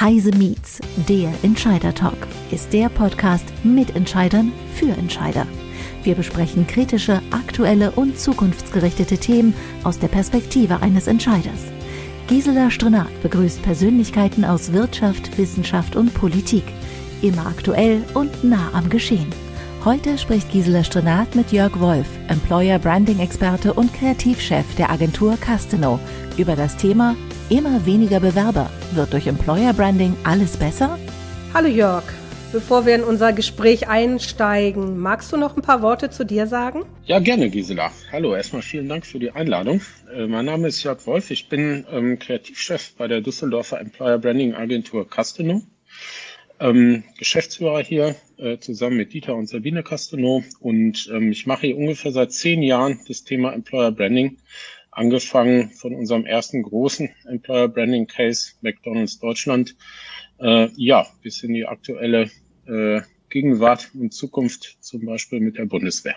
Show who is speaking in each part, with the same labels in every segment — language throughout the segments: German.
Speaker 1: Heise Meets, der Entscheider Talk, ist der Podcast mit Entscheidern für Entscheider. Wir besprechen kritische, aktuelle und zukunftsgerichtete Themen aus der Perspektive eines Entscheiders. Gisela Strenat begrüßt Persönlichkeiten aus Wirtschaft, Wissenschaft und Politik. Immer aktuell und nah am Geschehen. Heute spricht Gisela Strenat mit Jörg Wolf, Employer Branding Experte und Kreativchef der Agentur Casteno, über das Thema Immer weniger Bewerber. Wird durch Employer Branding alles besser?
Speaker 2: Hallo Jörg. Bevor wir in unser Gespräch einsteigen, magst du noch ein paar Worte zu dir sagen?
Speaker 3: Ja, gerne, Gisela. Hallo, erstmal vielen Dank für die Einladung. Äh, mein Name ist Jörg Wolf. Ich bin ähm, Kreativchef bei der Düsseldorfer Employer Branding Agentur Casteno. Ähm, Geschäftsführer hier äh, zusammen mit Dieter und Sabine Casteno und ähm, ich mache hier ungefähr seit zehn Jahren das Thema Employer Branding angefangen von unserem ersten großen Employer Branding Case McDonald's Deutschland, äh, ja, bis in die aktuelle äh, Gegenwart und Zukunft, zum Beispiel mit der Bundeswehr.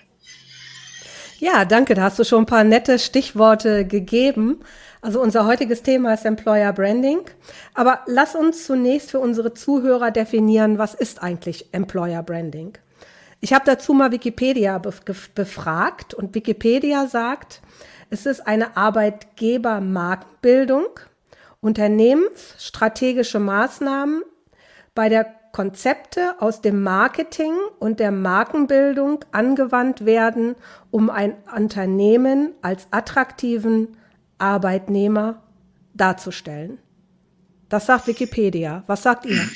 Speaker 2: Ja, danke. Da hast du schon ein paar nette Stichworte gegeben. Also unser heutiges Thema ist Employer Branding. Aber lass uns zunächst für unsere Zuhörer definieren, was ist eigentlich Employer Branding? Ich habe dazu mal Wikipedia befragt und Wikipedia sagt, es ist eine Arbeitgebermarktbildung, unternehmensstrategische Maßnahmen bei der Konzepte aus dem Marketing und der Markenbildung angewandt werden, um ein Unternehmen als attraktiven Arbeitnehmer darzustellen. Das sagt Wikipedia. Was sagt ihr?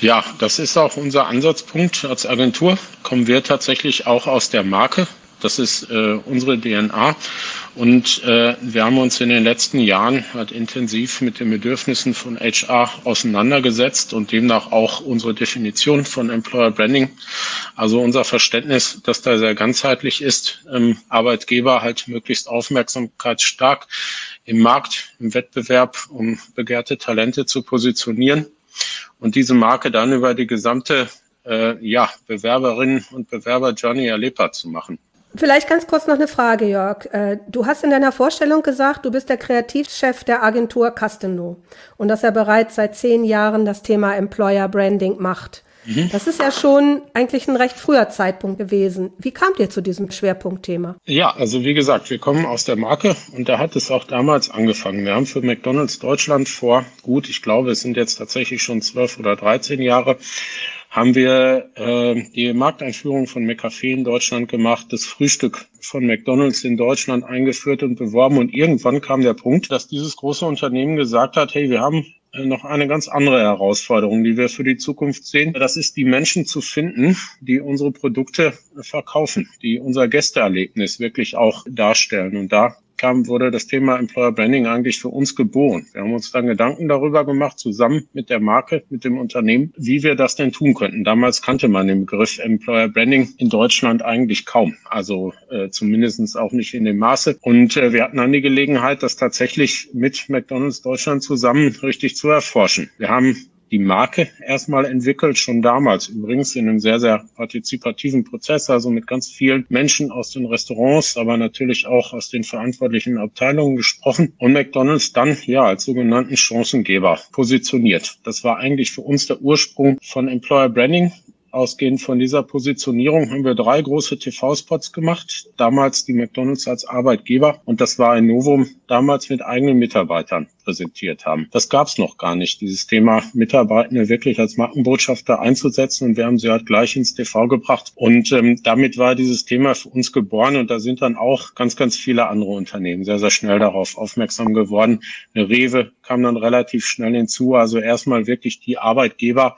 Speaker 3: Ja, das ist auch unser Ansatzpunkt als Agentur. Kommen wir tatsächlich auch aus der Marke das ist äh, unsere DNA. Und äh, wir haben uns in den letzten Jahren halt intensiv mit den Bedürfnissen von HR auseinandergesetzt und demnach auch unsere Definition von Employer Branding. Also unser Verständnis, dass da sehr ganzheitlich ist, ähm, Arbeitgeber halt möglichst aufmerksamkeitsstark im Markt, im Wettbewerb, um begehrte Talente zu positionieren und diese Marke dann über die gesamte äh, ja, Bewerberinnen und Bewerber Journey erlebbar zu machen.
Speaker 2: Vielleicht ganz kurz noch eine Frage, Jörg. Äh, du hast in deiner Vorstellung gesagt, du bist der Kreativchef der Agentur Casteno und dass er bereits seit zehn Jahren das Thema Employer Branding macht. Mhm. Das ist ja schon eigentlich ein recht früher Zeitpunkt gewesen. Wie kamt ihr zu diesem Schwerpunktthema?
Speaker 3: Ja, also wie gesagt, wir kommen aus der Marke und da hat es auch damals angefangen. Wir haben für McDonald's Deutschland vor, gut, ich glaube, es sind jetzt tatsächlich schon zwölf oder dreizehn Jahre, haben wir äh, die Markteinführung von McCafe in Deutschland gemacht, das Frühstück von McDonald's in Deutschland eingeführt und beworben. Und irgendwann kam der Punkt, dass dieses große Unternehmen gesagt hat, hey, wir haben äh, noch eine ganz andere Herausforderung, die wir für die Zukunft sehen. Das ist die Menschen zu finden, die unsere Produkte verkaufen, die unser Gästeerlebnis wirklich auch darstellen. Und da kam, wurde das Thema Employer Branding eigentlich für uns geboren. Wir haben uns dann Gedanken darüber gemacht, zusammen mit der Marke, mit dem Unternehmen, wie wir das denn tun könnten. Damals kannte man den Begriff Employer Branding in Deutschland eigentlich kaum, also äh, zumindest auch nicht in dem Maße. Und äh, wir hatten dann die Gelegenheit, das tatsächlich mit McDonald's Deutschland zusammen richtig zu erforschen. Wir haben die Marke erstmal entwickelt, schon damals. Übrigens in einem sehr, sehr partizipativen Prozess, also mit ganz vielen Menschen aus den Restaurants, aber natürlich auch aus den verantwortlichen Abteilungen gesprochen und McDonald's dann ja als sogenannten Chancengeber positioniert. Das war eigentlich für uns der Ursprung von Employer Branding. Ausgehend von dieser Positionierung haben wir drei große TV-Spots gemacht. Damals die McDonalds als Arbeitgeber und das war ein Novum, damals mit eigenen Mitarbeitern präsentiert haben. Das gab es noch gar nicht, dieses Thema Mitarbeitende wirklich als Markenbotschafter einzusetzen und wir haben sie halt gleich ins TV gebracht und ähm, damit war dieses Thema für uns geboren und da sind dann auch ganz, ganz viele andere Unternehmen sehr, sehr schnell darauf aufmerksam geworden. Eine Rewe kam dann relativ schnell hinzu, also erstmal wirklich die Arbeitgeber,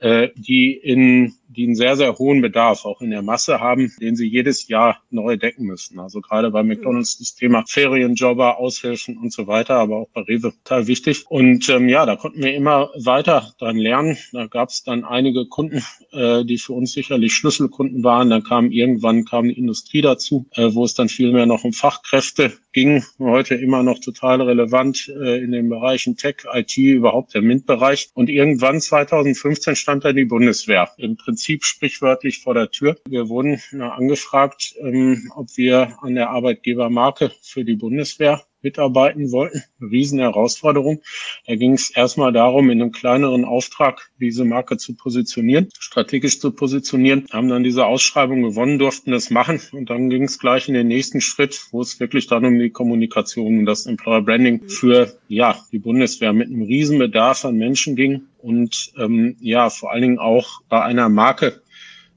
Speaker 3: die in die einen sehr, sehr hohen Bedarf auch in der Masse haben, den sie jedes Jahr neu decken müssen. Also gerade bei McDonalds das Thema Ferienjobber, Aushilfen und so weiter, aber auch bei Rewe total wichtig. Und ähm, ja, da konnten wir immer weiter dran lernen. Da gab es dann einige Kunden, äh, die für uns sicherlich Schlüsselkunden waren. Dann kam irgendwann kam die Industrie dazu, äh, wo es dann viel mehr noch um Fachkräfte ging. Heute immer noch total relevant äh, in den Bereichen Tech, IT, überhaupt der MINT-Bereich. Und irgendwann 2015 stand da die Bundeswehr. Im Prinzip Prinzip sprichwörtlich vor der Tür. Wir wurden angefragt, ähm, ob wir an der Arbeitgebermarke für die Bundeswehr mitarbeiten wollten. Eine riesen. Da ging es erstmal darum, in einem kleineren Auftrag diese Marke zu positionieren, strategisch zu positionieren, haben dann diese Ausschreibung gewonnen, durften das machen und dann ging es gleich in den nächsten Schritt, wo es wirklich dann um die Kommunikation und das Employer Branding für ja die Bundeswehr mit einem riesen Bedarf an Menschen ging und ähm, ja vor allen Dingen auch bei einer Marke,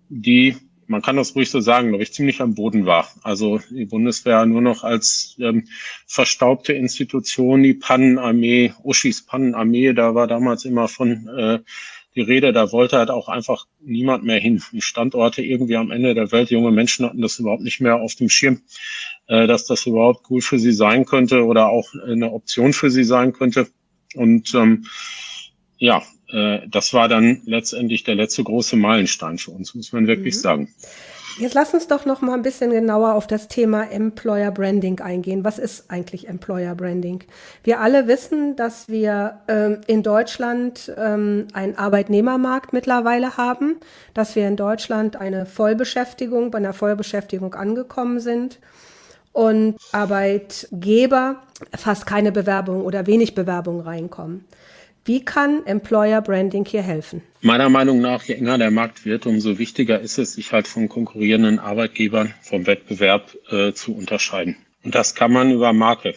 Speaker 3: die man kann das ruhig so sagen, glaube ich, ziemlich am Boden war. Also die Bundeswehr nur noch als ähm, verstaubte Institution, die Pannenarmee, Uschis Pannenarmee, da war damals immer von äh, die Rede, da wollte halt auch einfach niemand mehr hin. Die Standorte irgendwie am Ende der Welt, junge Menschen hatten das überhaupt nicht mehr auf dem Schirm, äh, dass das überhaupt cool für sie sein könnte oder auch eine Option für sie sein könnte. Und ähm, ja, äh, das war dann letztendlich der letzte große Meilenstein für uns, muss man wirklich mhm. sagen.
Speaker 2: Jetzt lass uns doch noch mal ein bisschen genauer auf das Thema Employer Branding eingehen. Was ist eigentlich Employer Branding? Wir alle wissen, dass wir ähm, in Deutschland ähm, einen Arbeitnehmermarkt mittlerweile haben, dass wir in Deutschland eine Vollbeschäftigung, bei einer Vollbeschäftigung angekommen sind und Arbeitgeber fast keine Bewerbung oder wenig Bewerbung reinkommen. Wie kann Employer Branding hier helfen?
Speaker 3: Meiner Meinung nach, je enger der Markt wird, umso wichtiger ist es, sich halt von konkurrierenden Arbeitgebern vom Wettbewerb äh, zu unterscheiden. Und das kann man über Marke.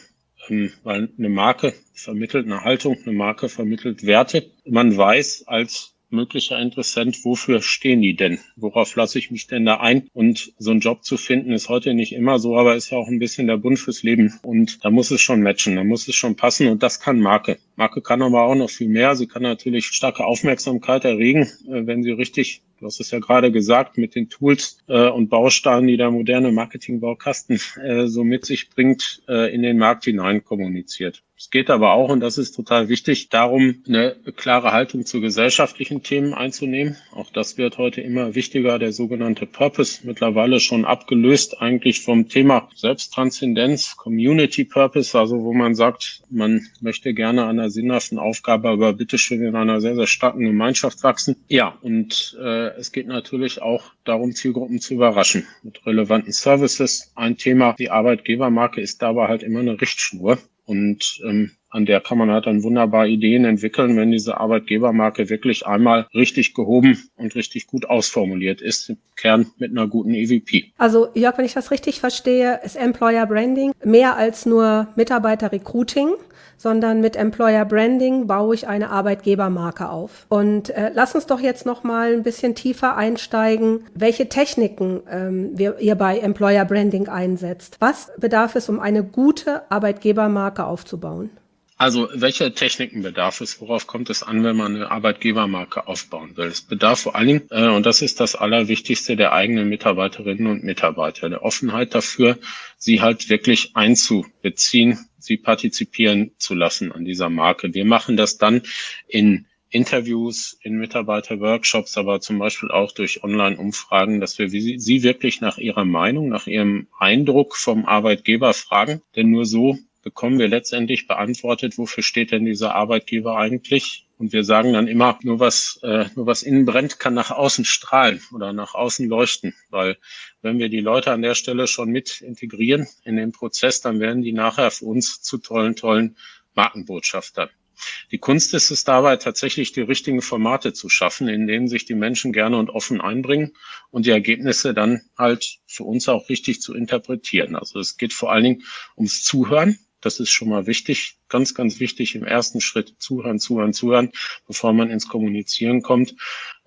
Speaker 3: Ähm, weil eine Marke vermittelt eine Haltung, eine Marke vermittelt Werte. Man weiß als möglicher Interessent, wofür stehen die denn? Worauf lasse ich mich denn da ein? Und so einen Job zu finden ist heute nicht immer so, aber ist ja auch ein bisschen der Bund fürs Leben. Und da muss es schon matchen, da muss es schon passen und das kann Marke. Marke kann aber auch noch viel mehr. Sie kann natürlich starke Aufmerksamkeit erregen, äh, wenn sie richtig, du hast es ja gerade gesagt, mit den Tools äh, und Bausteinen, die der moderne Marketingbaukasten äh, so mit sich bringt, in den Markt hinein kommuniziert. Es geht aber auch, und das ist total wichtig, darum, eine klare Haltung zu gesellschaftlichen Themen einzunehmen. Auch das wird heute immer wichtiger, der sogenannte Purpose, mittlerweile schon abgelöst eigentlich vom Thema Selbsttranszendenz, Community Purpose, also wo man sagt, man möchte gerne an einer sinnhaften Aufgabe, aber bitteschön in einer sehr, sehr starken Gemeinschaft wachsen. Ja, und äh, es geht natürlich auch darum, Zielgruppen zu überraschen mit relevanten Services. Ein Thema, die Arbeitgebermarke ist dabei halt immer eine Richtschnur. Und ähm, an der kann man halt dann wunderbar Ideen entwickeln, wenn diese Arbeitgebermarke wirklich einmal richtig gehoben und richtig gut ausformuliert ist, im Kern mit einer guten EVP.
Speaker 2: Also Jörg, wenn ich das richtig verstehe, ist Employer Branding mehr als nur Mitarbeiter Recruiting, sondern mit Employer Branding baue ich eine Arbeitgebermarke auf. Und äh, lass uns doch jetzt noch mal ein bisschen tiefer einsteigen, welche Techniken ähm, wir, ihr bei Employer Branding einsetzt. Was bedarf es, um eine gute Arbeitgebermarke aufzubauen?
Speaker 3: Also welche Techniken bedarf es? Worauf kommt es an, wenn man eine Arbeitgebermarke aufbauen will? Es bedarf vor allen Dingen, äh, und das ist das Allerwichtigste, der eigenen Mitarbeiterinnen und Mitarbeiter, der Offenheit dafür, sie halt wirklich einzubeziehen, sie partizipieren zu lassen an dieser Marke. Wir machen das dann in Interviews, in Mitarbeiterworkshops, aber zum Beispiel auch durch Online-Umfragen, dass wir sie wirklich nach ihrer Meinung, nach ihrem Eindruck vom Arbeitgeber fragen. Denn nur so bekommen wir letztendlich beantwortet, wofür steht denn dieser Arbeitgeber eigentlich? Und wir sagen dann immer, nur was, äh, nur was innen brennt, kann nach außen strahlen oder nach außen leuchten. Weil wenn wir die Leute an der Stelle schon mit integrieren in den Prozess, dann werden die nachher für uns zu tollen, tollen Markenbotschaftern. Die Kunst ist es dabei, tatsächlich die richtigen Formate zu schaffen, in denen sich die Menschen gerne und offen einbringen und die Ergebnisse dann halt für uns auch richtig zu interpretieren. Also es geht vor allen Dingen ums Zuhören das ist schon mal wichtig, ganz, ganz wichtig im ersten Schritt zuhören, zuhören, zuhören, bevor man ins Kommunizieren kommt.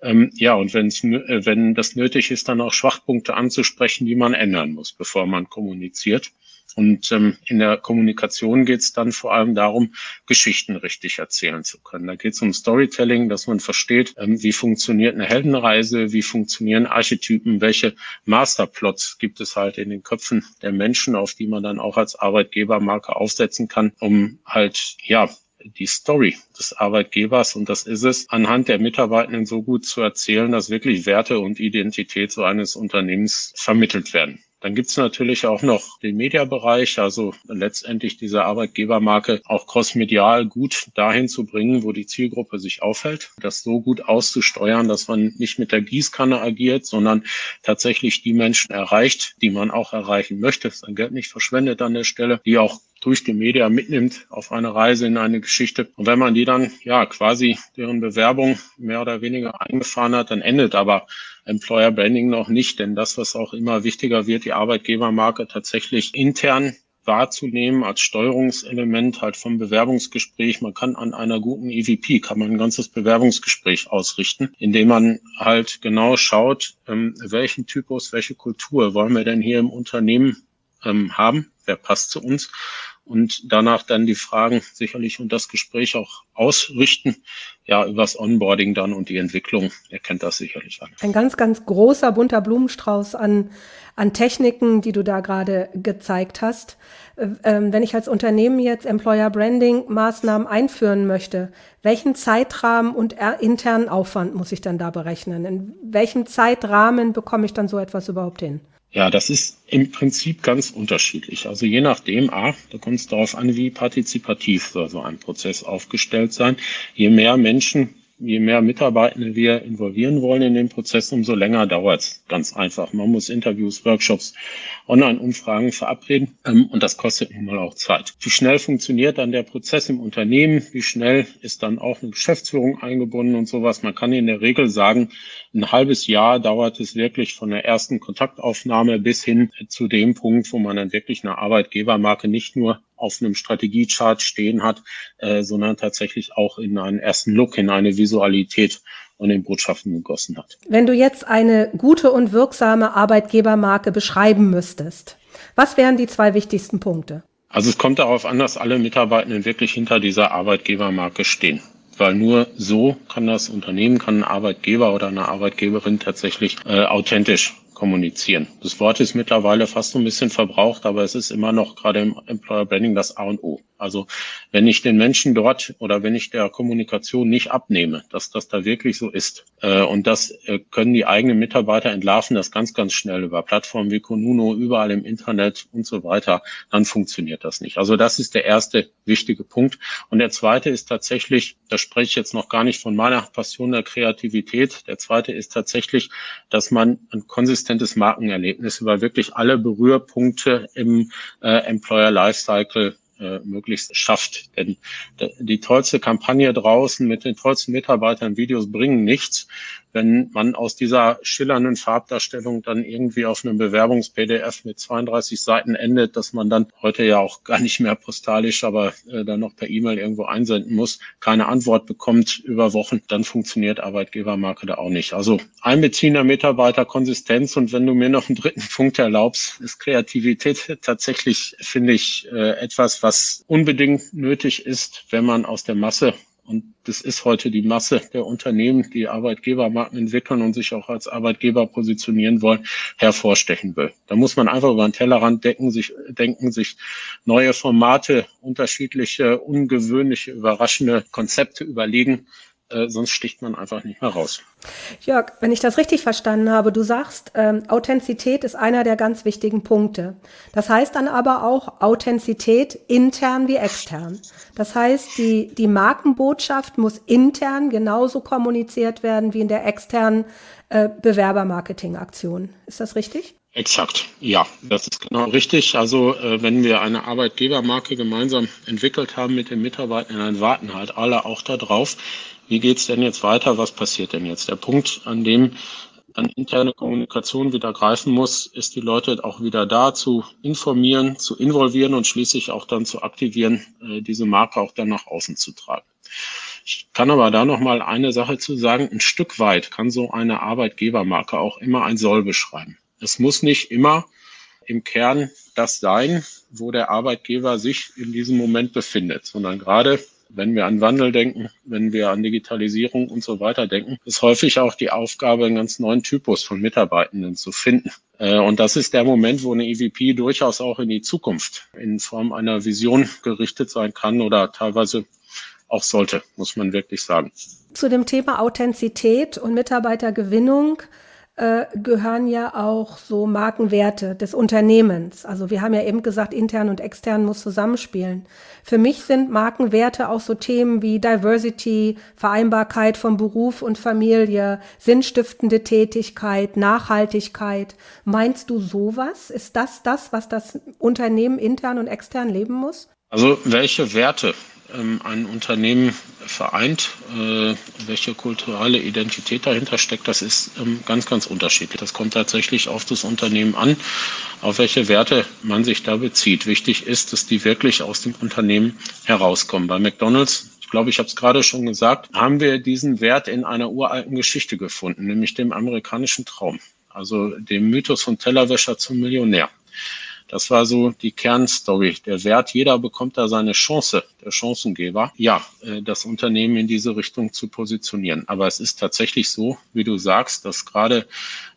Speaker 3: Ähm, ja, und wenn's, äh, wenn das nötig ist, dann auch Schwachpunkte anzusprechen, die man ändern muss, bevor man kommuniziert. Und ähm, in der Kommunikation geht es dann vor allem darum, Geschichten richtig erzählen zu können. Da geht es um Storytelling, dass man versteht, ähm, wie funktioniert eine Heldenreise, wie funktionieren Archetypen, welche Masterplots gibt es halt in den Köpfen der Menschen, auf die man dann auch als Arbeitgebermarke aufsetzen kann, um halt ja die Story des Arbeitgebers, und das ist es, anhand der Mitarbeitenden so gut zu erzählen, dass wirklich Werte und Identität so eines Unternehmens vermittelt werden. Dann gibt's natürlich auch noch den Mediabereich, also letztendlich diese Arbeitgebermarke auch crossmedial gut dahin zu bringen, wo die Zielgruppe sich aufhält, das so gut auszusteuern, dass man nicht mit der Gießkanne agiert, sondern tatsächlich die Menschen erreicht, die man auch erreichen möchte, sein Geld nicht verschwendet an der Stelle, die auch durch die Media mitnimmt auf eine Reise in eine Geschichte. Und wenn man die dann ja quasi deren Bewerbung mehr oder weniger eingefahren hat, dann endet aber Employer Branding noch nicht, denn das, was auch immer wichtiger wird, die Arbeitgebermarke tatsächlich intern wahrzunehmen als Steuerungselement halt vom Bewerbungsgespräch. Man kann an einer guten EVP, kann man ein ganzes Bewerbungsgespräch ausrichten, indem man halt genau schaut, ähm, welchen Typus, welche Kultur wollen wir denn hier im Unternehmen ähm, haben, wer passt zu uns und danach dann die Fragen sicherlich und das Gespräch auch ausrichten, ja, übers Onboarding dann und die Entwicklung. Ihr kennt das sicherlich an.
Speaker 2: Ein ganz, ganz großer bunter Blumenstrauß an, an Techniken, die du da gerade gezeigt hast. Ähm, wenn ich als Unternehmen jetzt Employer Branding Maßnahmen einführen möchte, welchen Zeitrahmen und internen Aufwand muss ich dann da berechnen? In welchem Zeitrahmen bekomme ich dann so etwas überhaupt hin?
Speaker 3: Ja, das ist im Prinzip ganz unterschiedlich. Also je nachdem, A, da kommt es darauf an, wie partizipativ soll so ein Prozess aufgestellt sein. Je mehr Menschen je mehr Mitarbeitende wir involvieren wollen in den Prozess, umso länger dauert es. Ganz einfach. Man muss Interviews, Workshops, Online-Umfragen verabreden ähm, und das kostet nun mal auch Zeit. Wie schnell funktioniert dann der Prozess im Unternehmen? Wie schnell ist dann auch eine Geschäftsführung eingebunden und sowas? Man kann in der Regel sagen, ein halbes Jahr dauert es wirklich von der ersten Kontaktaufnahme bis hin zu dem Punkt, wo man dann wirklich eine Arbeitgebermarke nicht nur auf einem Strategiechart stehen hat, äh, sondern tatsächlich auch in einen ersten Look, in eine Visualität und in Botschaften gegossen hat.
Speaker 2: Wenn du jetzt eine gute und wirksame Arbeitgebermarke beschreiben müsstest, was wären die zwei wichtigsten Punkte?
Speaker 3: Also es kommt darauf an, dass alle Mitarbeitenden wirklich hinter dieser Arbeitgebermarke stehen. Weil nur so kann das Unternehmen, kann ein Arbeitgeber oder eine Arbeitgeberin tatsächlich äh, authentisch kommunizieren. Das Wort ist mittlerweile fast so ein bisschen verbraucht, aber es ist immer noch gerade im Employer Branding das A und O. Also wenn ich den Menschen dort oder wenn ich der Kommunikation nicht abnehme, dass das da wirklich so ist, äh, und das äh, können die eigenen Mitarbeiter entlarven, das ganz, ganz schnell über Plattformen wie Konuno, überall im Internet und so weiter, dann funktioniert das nicht. Also das ist der erste wichtige Punkt. Und der zweite ist tatsächlich, da spreche ich jetzt noch gar nicht von meiner Passion der Kreativität. Der zweite ist tatsächlich, dass man ein konsistentes Markenerlebnis über wirklich alle Berührpunkte im äh, Employer Lifecycle äh, möglichst schafft. Denn die tollste Kampagne draußen mit den tollsten Mitarbeitern Videos bringen nichts, wenn man aus dieser schillernden Farbdarstellung dann irgendwie auf einem Bewerbungs-PDF mit 32 Seiten endet, dass man dann heute ja auch gar nicht mehr postalisch, aber äh, dann noch per E-Mail irgendwo einsenden muss, keine Antwort bekommt über Wochen, dann funktioniert Arbeitgebermarke da auch nicht. Also Einbeziehen der Mitarbeiter, Konsistenz und wenn du mir noch einen dritten Punkt erlaubst, ist Kreativität tatsächlich, finde ich, äh, etwas, was unbedingt nötig ist, wenn man aus der Masse und das ist heute die Masse der Unternehmen, die Arbeitgebermarken entwickeln und sich auch als Arbeitgeber positionieren wollen, hervorstechen will. Da muss man einfach über den Tellerrand decken, sich, denken, sich neue Formate, unterschiedliche, ungewöhnliche, überraschende Konzepte überlegen äh, sonst sticht man einfach nicht mehr raus.
Speaker 2: Jörg, wenn ich das richtig verstanden habe, du sagst, ähm, Authentizität ist einer der ganz wichtigen Punkte. Das heißt dann aber auch Authentizität intern wie extern. Das heißt, die, die Markenbotschaft muss intern genauso kommuniziert werden wie in der externen äh, Bewerbermarketingaktion. Ist das richtig?
Speaker 3: Exakt, ja, das ist genau richtig. Also äh, wenn wir eine Arbeitgebermarke gemeinsam entwickelt haben mit den Mitarbeitern, dann warten halt alle auch darauf, wie geht's denn jetzt weiter, was passiert denn jetzt? Der Punkt, an dem dann interne Kommunikation wieder greifen muss, ist die Leute auch wieder da zu informieren, zu involvieren und schließlich auch dann zu aktivieren, äh, diese Marke auch dann nach außen zu tragen. Ich kann aber da noch mal eine Sache zu sagen. Ein Stück weit kann so eine Arbeitgebermarke auch immer ein Soll beschreiben. Es muss nicht immer im Kern das sein, wo der Arbeitgeber sich in diesem Moment befindet, sondern gerade wenn wir an Wandel denken, wenn wir an Digitalisierung und so weiter denken, ist häufig auch die Aufgabe, einen ganz neuen Typus von Mitarbeitenden zu finden. Äh, und das ist der Moment, wo eine EVP durchaus auch in die Zukunft in Form einer Vision gerichtet sein kann oder teilweise auch sollte, muss man wirklich sagen.
Speaker 2: Zu dem Thema Authentizität und Mitarbeitergewinnung äh, gehören ja auch so Markenwerte des Unternehmens. Also wir haben ja eben gesagt, intern und extern muss zusammenspielen. Für mich sind Markenwerte auch so Themen wie Diversity, Vereinbarkeit von Beruf und Familie, sinnstiftende Tätigkeit, Nachhaltigkeit. Meinst du sowas? Ist das das, was das Unternehmen intern und extern leben muss?
Speaker 3: Also welche Werte ein Unternehmen vereint, äh, welche kulturelle Identität dahinter steckt, das ist ähm, ganz, ganz unterschiedlich. Das kommt tatsächlich auf das Unternehmen an, auf welche Werte man sich da bezieht. Wichtig ist, dass die wirklich aus dem Unternehmen herauskommen. Bei McDonald's ich glaube, ich habe es gerade schon gesagt, haben wir diesen Wert in einer uralten Geschichte gefunden, nämlich dem amerikanischen Traum, also dem Mythos von Tellerwäscher zum Millionär. Das war so die Kernstory. Der Wert, jeder bekommt da seine Chance, der Chancengeber, ja, äh, das Unternehmen in diese Richtung zu positionieren. Aber es ist tatsächlich so, wie du sagst, dass gerade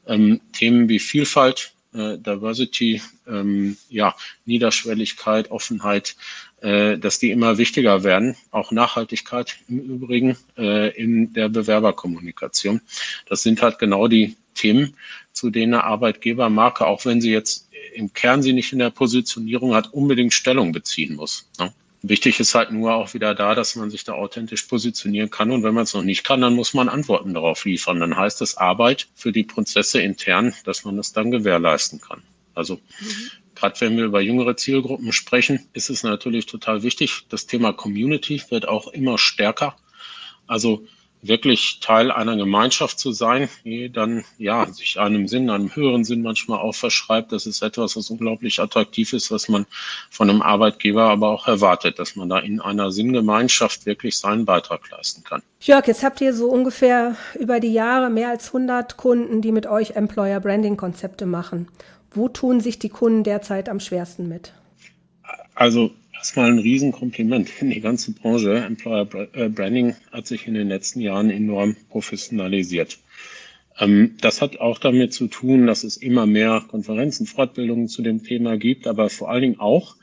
Speaker 3: ähm, Themen wie Vielfalt, äh, Diversity, ähm, ja, Niederschwelligkeit, Offenheit, äh, dass die immer wichtiger werden. Auch Nachhaltigkeit im Übrigen äh, in der Bewerberkommunikation. Das sind halt genau die Themen, zu denen eine Arbeitgebermarke, auch wenn sie jetzt im Kern sie nicht in der Positionierung hat, unbedingt Stellung beziehen muss. Ne? Wichtig ist halt nur auch wieder da, dass man sich da authentisch positionieren kann. Und wenn man es noch nicht kann, dann muss man Antworten darauf liefern. Dann heißt es Arbeit für die Prozesse intern, dass man das dann gewährleisten kann. Also mhm. gerade wenn wir über jüngere Zielgruppen sprechen, ist es natürlich total wichtig. Das Thema Community wird auch immer stärker. Also wirklich Teil einer Gemeinschaft zu sein, die dann ja sich einem Sinn, einem höheren Sinn manchmal auch verschreibt. Das ist etwas, was unglaublich attraktiv ist, was man von einem Arbeitgeber aber auch erwartet, dass man da in einer Sinngemeinschaft wirklich seinen Beitrag leisten kann.
Speaker 2: Jörg, jetzt habt ihr so ungefähr über die Jahre mehr als 100 Kunden, die mit euch Employer Branding Konzepte machen. Wo tun sich die Kunden derzeit am schwersten mit?
Speaker 3: Also erstmal ein Riesenkompliment. Die ganze Branche Employer äh, Branding hat sich in den letzten Jahren enorm professionalisiert. Ähm, das hat auch damit zu tun, dass es immer mehr Konferenzen, Fortbildungen zu dem Thema gibt, aber vor allen Dingen auch,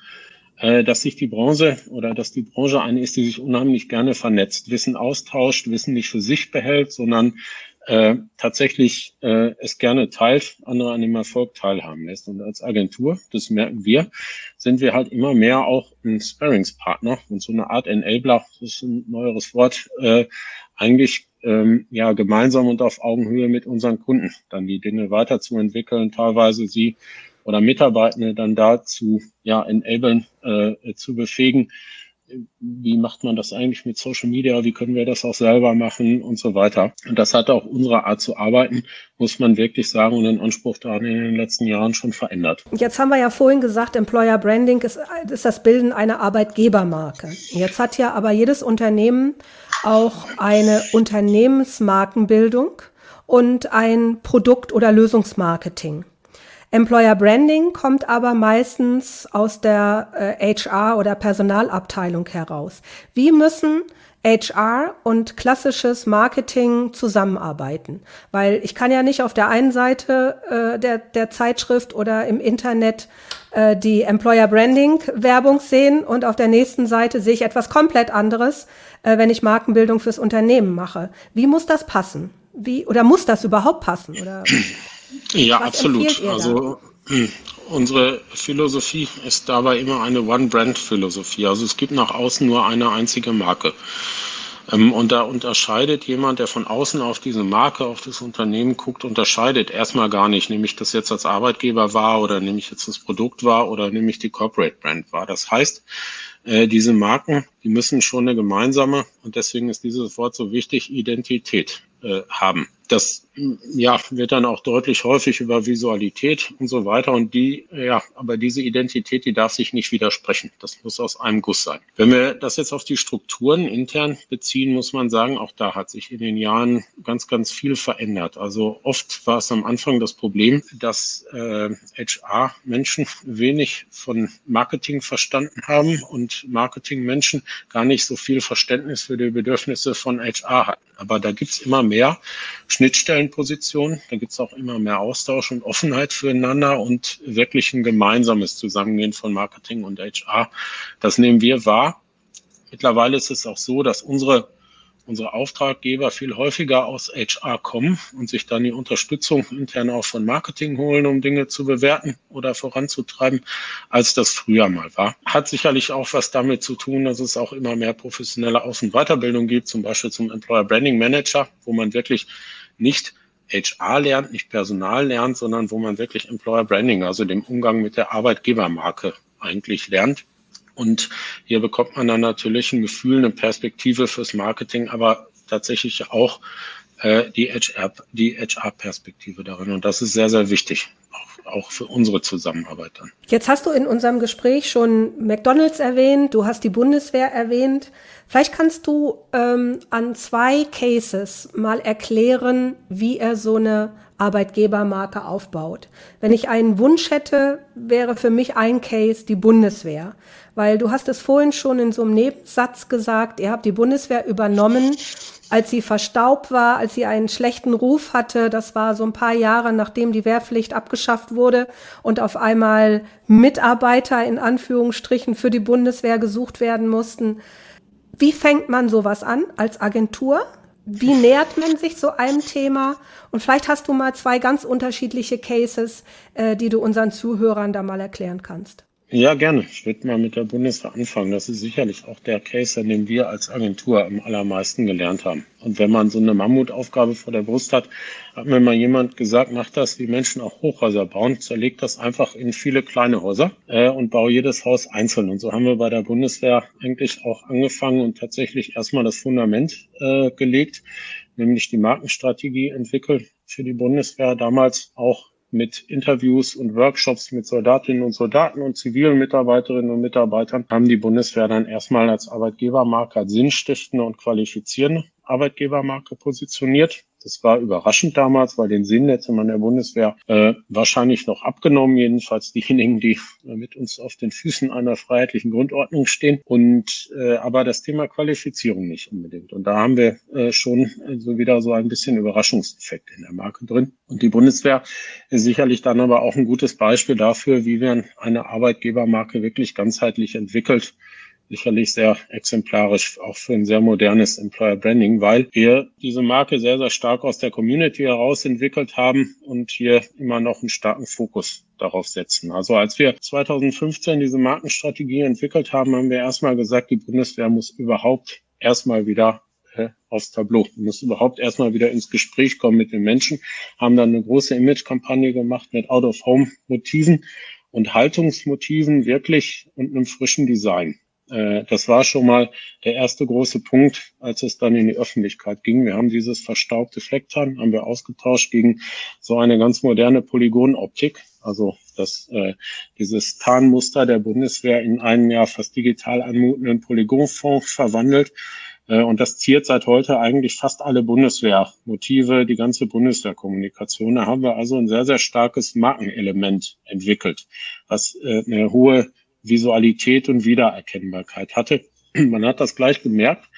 Speaker 3: äh, dass sich die Branche oder dass die Branche eine ist, die sich unheimlich gerne vernetzt, Wissen austauscht, Wissen nicht für sich behält, sondern äh, tatsächlich äh, es gerne teilt, andere an dem Erfolg teilhaben lässt. Und als Agentur, das merken wir, sind wir halt immer mehr auch ein Sparringspartner und so eine Art Enabler, das ist ein neueres Wort, äh, eigentlich ähm, ja gemeinsam und auf Augenhöhe mit unseren Kunden dann die Dinge weiterzuentwickeln, teilweise sie oder Mitarbeitende dann dazu ja enablen, äh, zu befähigen, wie macht man das eigentlich mit Social Media, wie können wir das auch selber machen und so weiter. Und das hat auch unsere Art zu arbeiten, muss man wirklich sagen, und den Anspruch da in den letzten Jahren schon verändert.
Speaker 2: Jetzt haben wir ja vorhin gesagt, Employer Branding ist, ist das Bilden einer Arbeitgebermarke. Jetzt hat ja aber jedes Unternehmen auch eine Unternehmensmarkenbildung und ein Produkt- oder Lösungsmarketing. Employer Branding kommt aber meistens aus der äh, HR oder Personalabteilung heraus. Wie müssen HR und klassisches Marketing zusammenarbeiten. Weil ich kann ja nicht auf der einen Seite äh, der, der Zeitschrift oder im Internet äh, die Employer Branding Werbung sehen und auf der nächsten Seite sehe ich etwas komplett anderes, äh, wenn ich Markenbildung fürs Unternehmen mache. Wie muss das passen? Wie, oder muss das überhaupt passen? Oder
Speaker 3: ja, Was absolut. Also unsere Philosophie ist dabei immer eine One-Brand-Philosophie. Also es gibt nach außen nur eine einzige Marke. Ähm, und da unterscheidet jemand, der von außen auf diese Marke, auf das Unternehmen guckt, unterscheidet erstmal gar nicht, nehme ich das jetzt als Arbeitgeber wahr oder nehme ich jetzt das Produkt wahr oder nehme ich die Corporate Brand wahr. Das heißt, äh, diese Marken, die müssen schon eine gemeinsame, und deswegen ist dieses Wort so wichtig, Identität äh, haben das ja, wird dann auch deutlich häufig über Visualität und so weiter. Und die, ja, aber diese Identität, die darf sich nicht widersprechen. Das muss aus einem Guss sein. Wenn wir das jetzt auf die Strukturen intern beziehen, muss man sagen, auch da hat sich in den Jahren ganz, ganz viel verändert. Also oft war es am Anfang das Problem, dass äh, HR-Menschen wenig von Marketing verstanden haben und Marketing-Menschen gar nicht so viel Verständnis für die Bedürfnisse von HR hatten. Aber da gibt's immer mehr Schnittstellenpositionen. Da gibt's auch immer mehr Austausch und Offenheit füreinander und wirklich ein gemeinsames Zusammengehen von Marketing und HR. Das nehmen wir wahr. Mittlerweile ist es auch so, dass unsere unsere Auftraggeber viel häufiger aus HR kommen und sich dann die Unterstützung intern auch von Marketing holen, um Dinge zu bewerten oder voranzutreiben, als das früher mal war. Hat sicherlich auch was damit zu tun, dass es auch immer mehr professionelle Aus- und Weiterbildung gibt, zum Beispiel zum Employer Branding Manager, wo man wirklich nicht HR lernt, nicht Personal lernt, sondern wo man wirklich Employer Branding, also dem Umgang mit der Arbeitgebermarke eigentlich lernt. Und hier bekommt man dann natürlich ein Gefühl, eine Perspektive fürs Marketing, aber tatsächlich auch äh, die HR, die HR-Perspektive darin. Und das ist sehr, sehr wichtig, auch, auch für unsere Zusammenarbeit dann.
Speaker 2: Jetzt hast du in unserem Gespräch schon McDonald's erwähnt, du hast die Bundeswehr erwähnt. Vielleicht kannst du ähm, an zwei Cases mal erklären, wie er so eine Arbeitgebermarke aufbaut. Wenn ich einen Wunsch hätte, wäre für mich ein Case die Bundeswehr. Weil du hast es vorhin schon in so einem Nebensatz gesagt, ihr habt die Bundeswehr übernommen, als sie verstaubt war, als sie einen schlechten Ruf hatte. Das war so ein paar Jahre, nachdem die Wehrpflicht abgeschafft wurde und auf einmal Mitarbeiter in Anführungsstrichen für die Bundeswehr gesucht werden mussten. Wie fängt man sowas an als Agentur? Wie nähert man sich so einem Thema? Und vielleicht hast du mal zwei ganz unterschiedliche Cases, äh, die du unseren Zuhörern da mal erklären kannst.
Speaker 3: Ja, gerne. Ich würde mal mit der Bundeswehr anfangen. Das ist sicherlich auch der Case, an dem wir als Agentur am allermeisten gelernt haben. Und wenn man so eine Mammutaufgabe vor der Brust hat, hat mir mal jemand gesagt, mach das wie Menschen auch Hochhäuser bauen, zerleg das einfach in viele kleine Häuser äh, und baue jedes Haus einzeln. Und so haben wir bei der Bundeswehr eigentlich auch angefangen und tatsächlich erstmal das Fundament äh, gelegt, nämlich die Markenstrategie entwickelt für die Bundeswehr, damals auch mit Interviews und Workshops mit Soldatinnen und Soldaten und zivilen Mitarbeiterinnen und Mitarbeitern haben die Bundeswehr dann erstmal als Arbeitgebermarke, als sinnstiftende und qualifizierende Arbeitgebermarke positioniert. Das war überraschend damals, weil den Sinn hätte man der Bundeswehr äh, wahrscheinlich noch abgenommen, jedenfalls diejenigen, die äh, mit uns auf den Füßen einer freiheitlichen Grundordnung stehen. Und äh, aber das Thema Qualifizierung nicht unbedingt. Und da haben wir äh, schon äh, so wieder so ein bisschen Überraschungseffekt in der Marke drin. Und die Bundeswehr ist sicherlich dann aber auch ein gutes Beispiel dafür, wie man eine Arbeitgebermarke wirklich ganzheitlich entwickelt sicherlich sehr exemplarisch auch für ein sehr modernes Employer Branding, weil wir diese Marke sehr, sehr stark aus der Community heraus entwickelt haben und hier immer noch einen starken Fokus darauf setzen. Also als wir 2015 diese Markenstrategie entwickelt haben, haben wir erstmal gesagt, die Bundeswehr muss überhaupt erstmal wieder äh, aufs Tableau, muss überhaupt erstmal wieder ins Gespräch kommen mit den Menschen, haben dann eine große Image-Kampagne gemacht mit Out-of-Home-Motiven und Haltungsmotiven wirklich und einem frischen Design. Äh, das war schon mal der erste große Punkt, als es dann in die Öffentlichkeit ging. Wir haben dieses verstaubte Flecktarn, haben wir ausgetauscht gegen so eine ganz moderne Polygonoptik. Also das, äh, dieses Tarnmuster der Bundeswehr in einen ja fast digital anmutenden Polygonfond verwandelt. Äh, und das ziert seit heute eigentlich fast alle Bundeswehrmotive, die ganze Bundeswehrkommunikation. Da haben wir also ein sehr, sehr starkes Markenelement entwickelt, was äh, eine hohe Visualität und Wiedererkennbarkeit hatte. Man hat das gleich gemerkt.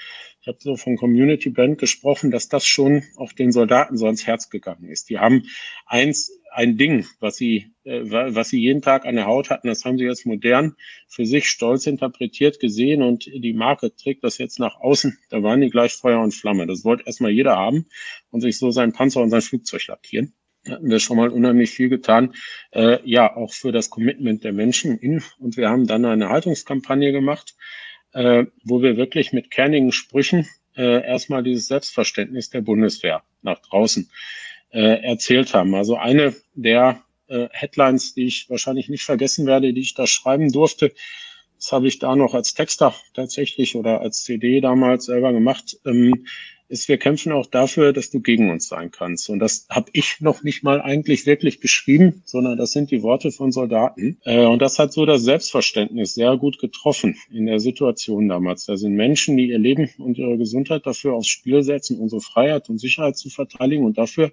Speaker 3: Ich habe so von Community Brand gesprochen, dass das schon auch den Soldaten so ans Herz gegangen ist. Die haben eins, ein Ding, was sie, äh, was sie jeden Tag an der Haut hatten, das haben sie jetzt modern für sich stolz interpretiert gesehen und die Marke trägt das jetzt nach außen. Da waren die gleich Feuer und Flamme. Das wollte erstmal jeder haben und sich so sein Panzer und sein Flugzeug lackieren hatten wir schon mal unheimlich viel getan, äh, ja, auch für das Commitment der Menschen in. Und wir haben dann eine Haltungskampagne gemacht, äh, wo wir wirklich mit kernigen Sprüchen äh, erstmal dieses Selbstverständnis der Bundeswehr nach draußen äh, erzählt haben. Also eine der äh, Headlines, die ich wahrscheinlich nicht vergessen werde, die ich da schreiben durfte, das habe ich da noch als Texter tatsächlich oder als CD damals selber gemacht. Ähm, ist, wir kämpfen auch dafür, dass du gegen uns sein kannst. Und das habe ich noch nicht mal eigentlich wirklich geschrieben, sondern das sind die Worte von Soldaten. Äh, und das hat so das Selbstverständnis sehr gut getroffen in der Situation damals. Da sind Menschen, die ihr Leben und ihre Gesundheit dafür aufs Spiel setzen, unsere Freiheit und Sicherheit zu verteidigen. Und dafür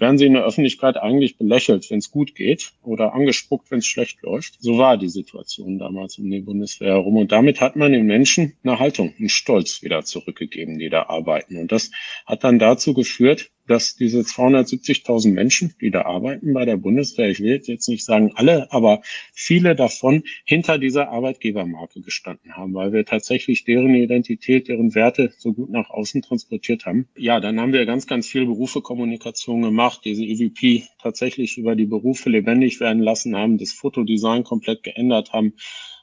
Speaker 3: werden sie in der Öffentlichkeit eigentlich belächelt, wenn es gut geht oder angespuckt, wenn es schlecht läuft. So war die Situation damals um die Bundeswehr herum. Und damit hat man den Menschen eine Haltung, einen Stolz wieder zurückgegeben, die da arbeiten. Und das hat dann dazu geführt, dass diese 270.000 Menschen, die da arbeiten bei der Bundeswehr, ich will jetzt nicht sagen alle, aber viele davon hinter dieser Arbeitgebermarke gestanden haben, weil wir tatsächlich deren Identität, deren Werte so gut nach außen transportiert haben. Ja, dann haben wir ganz, ganz viel Berufekommunikation gemacht, diese EVP tatsächlich über die Berufe lebendig werden lassen haben, das Fotodesign komplett geändert haben,